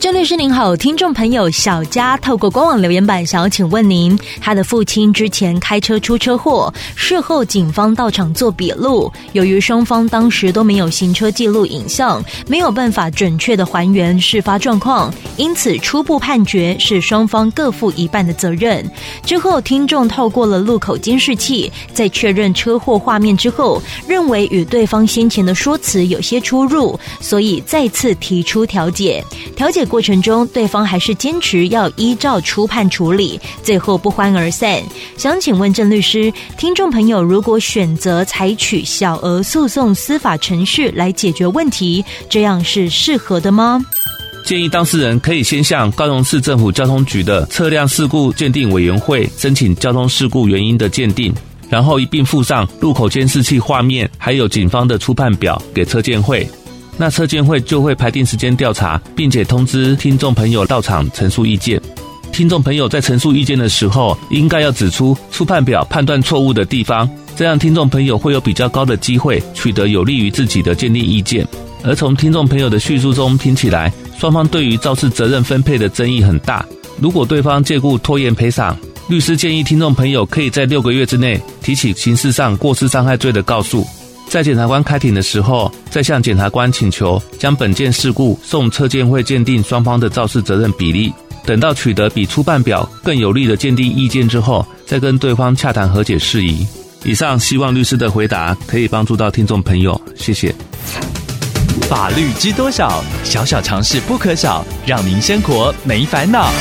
郑律师您好，听众朋友小佳透过官网留言板想要请问您，他的父亲之前开车出车祸，事后警方到场做笔录，由于双方当时都没有行车记录影像，没有办法准确的还原事发状况，因此初步判决是双方各负一半的责任。之后听众透过了路口监视器，在确认车祸画面之后，认为与对方先前的说辞有些出入，所以再次提出调解，调解。过程中，对方还是坚持要依照初判处理，最后不欢而散。想请问郑律师，听众朋友如果选择采取小额诉讼司法程序来解决问题，这样是适合的吗？建议当事人可以先向高雄市政府交通局的车辆事故鉴定委员会申请交通事故原因的鉴定，然后一并附上路口监视器画面，还有警方的初判表给车鉴会。那车鉴会就会排定时间调查，并且通知听众朋友到场陈述意见。听众朋友在陈述意见的时候，应该要指出初判表判断错误的地方，这样听众朋友会有比较高的机会取得有利于自己的鉴定意见。而从听众朋友的叙述中听起来，双方对于肇事责任分配的争议很大。如果对方借故拖延赔偿，律师建议听众朋友可以在六个月之内提起刑事上过失伤害罪的告诉。在检察官开庭的时候，再向检察官请求将本件事故送车鉴会鉴定双方的肇事责任比例。等到取得比初判表更有利的鉴定意见之后，再跟对方洽谈和解事宜。以上希望律师的回答可以帮助到听众朋友，谢谢。法律知多少？小小常识不可少，让您生活没烦恼。